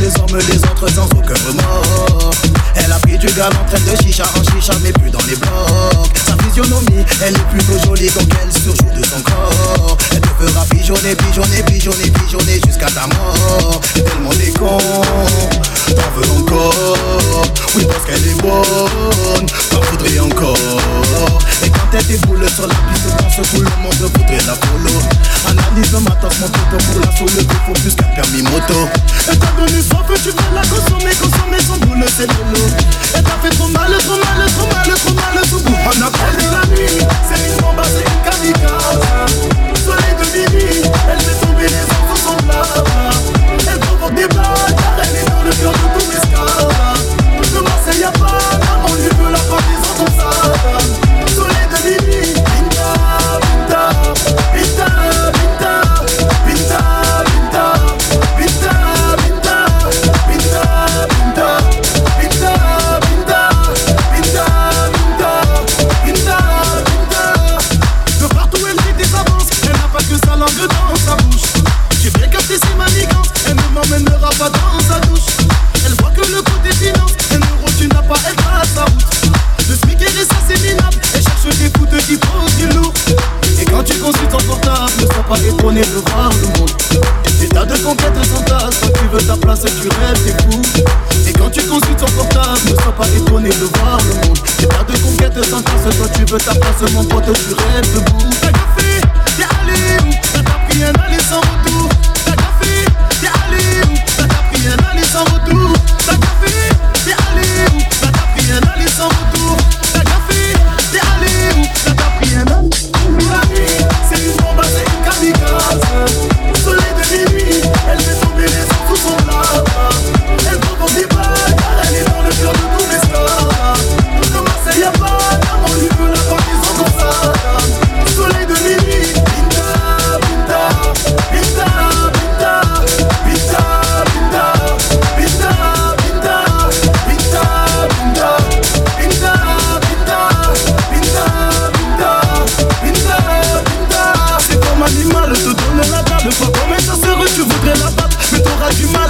les hommes, les autres sans aucun remords. Elle a pris du gars en train de chicha en chicha, mais plus dans les blocs. Sa physionomie, elle est plutôt jolie, donc elle surjoue de son corps. Elle te fera pigeonner, pigeonner, pigeonner, pigeonner jusqu'à ta mort. Tellement des con, t'en veux encore. Oui, parce qu'elle est bonne, t'en voudrais encore. Et quand elle déboule sur la piste, danse, tout le monde voudrait la polo. Pour la soulever, faut plus qu'un permis moto. Et t'as donné soif, tu veux la consommer, consommer son boule, c'est de l'eau. Et t'as fait trop mal, trop mal, elle ne m'emmènera pas dans sa douche. Elle voit que le côté finance, un euro tu n'as pas, elle trace sa route. Le SMIC et ça elle cherche des coups de qui posent du lourd. Et quand tu consultes ton portable, ne sois pas étonné de voir le monde. Des de conquêtes sans tasse, quand tu veux ta place, tu rêves, t'es fou. Et quand tu consultes ton portable, ne sois pas étonné de voir le monde. Des de conquêtes sans toi tu veux ta place, mon pote, tu rêves debout. T'as café, t'es allé où? T'as pris un aller sans retour.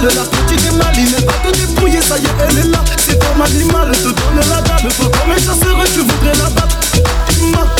de la statue des malines Va te dépouiller, ça y est, elle est là. C'est comme animal, te donne la dalle Toi comme un chasseur, tu voudrais la battre Tu m'as